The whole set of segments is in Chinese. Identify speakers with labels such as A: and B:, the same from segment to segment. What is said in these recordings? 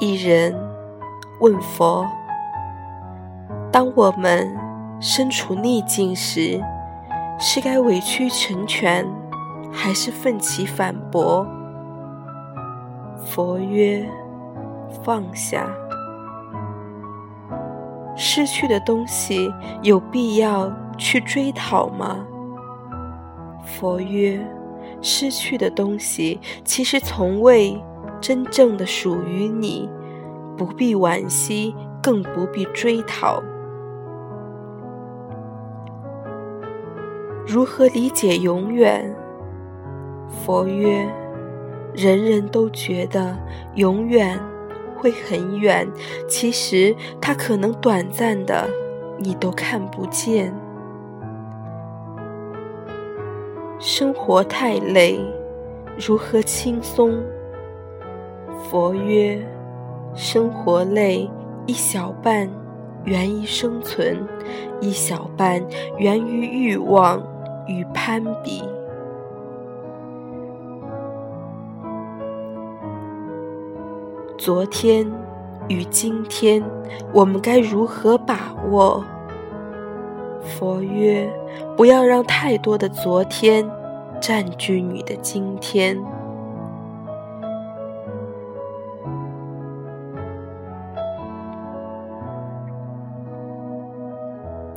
A: 一人问佛：“当我们身处逆境时，是该委曲成全，还是奋起反驳？”佛曰：“放下。失去的东西有必要去追讨吗？”佛曰：“失去的东西其实从未真正的属于你，不必惋惜，更不必追讨。”如何理解永远？佛曰：“人人都觉得永远会很远，其实它可能短暂的，你都看不见。生活太累，如何轻松？”佛曰：“生活累，一小半源于生存，一小半源于欲望。”与攀比，昨天与今天，我们该如何把握？佛曰：不要让太多的昨天占据你的今天。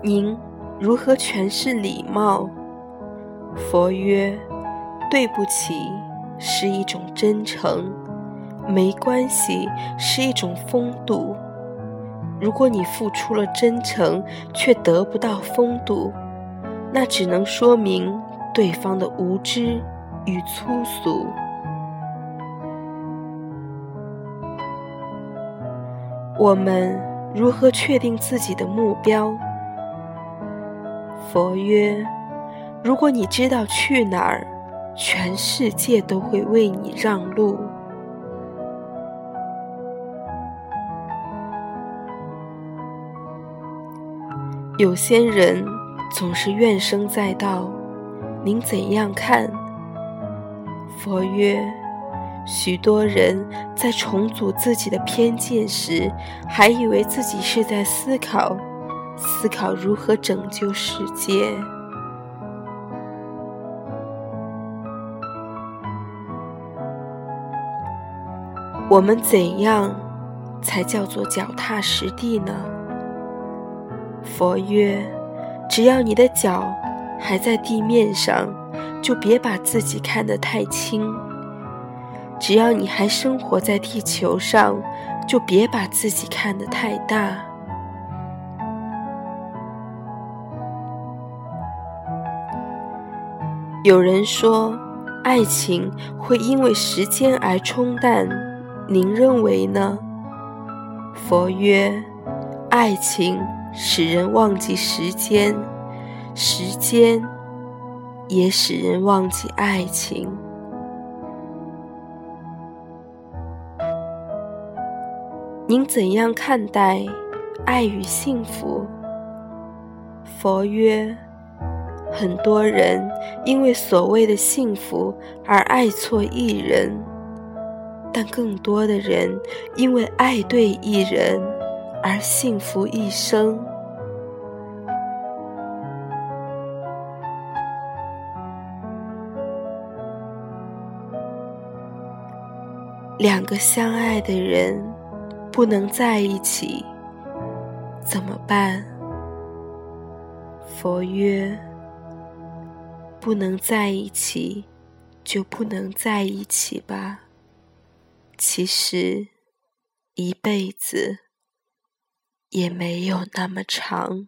A: 您如何诠释礼貌？佛曰：“对不起是一种真诚，没关系是一种风度。如果你付出了真诚，却得不到风度，那只能说明对方的无知与粗俗。”我们如何确定自己的目标？佛曰。如果你知道去哪儿，全世界都会为你让路。有些人总是怨声载道，您怎样看？佛曰：许多人在重组自己的偏见时，还以为自己是在思考，思考如何拯救世界。我们怎样才叫做脚踏实地呢？佛曰：只要你的脚还在地面上，就别把自己看得太轻；只要你还生活在地球上，就别把自己看得太大。有人说，爱情会因为时间而冲淡。您认为呢？佛曰：爱情使人忘记时间，时间也使人忘记爱情。您怎样看待爱与幸福？佛曰：很多人因为所谓的幸福而爱错一人。但更多的人因为爱对一人而幸福一生。两个相爱的人不能在一起，怎么办？佛曰：不能在一起，就不能在一起吧。其实，一辈子也没有那么长。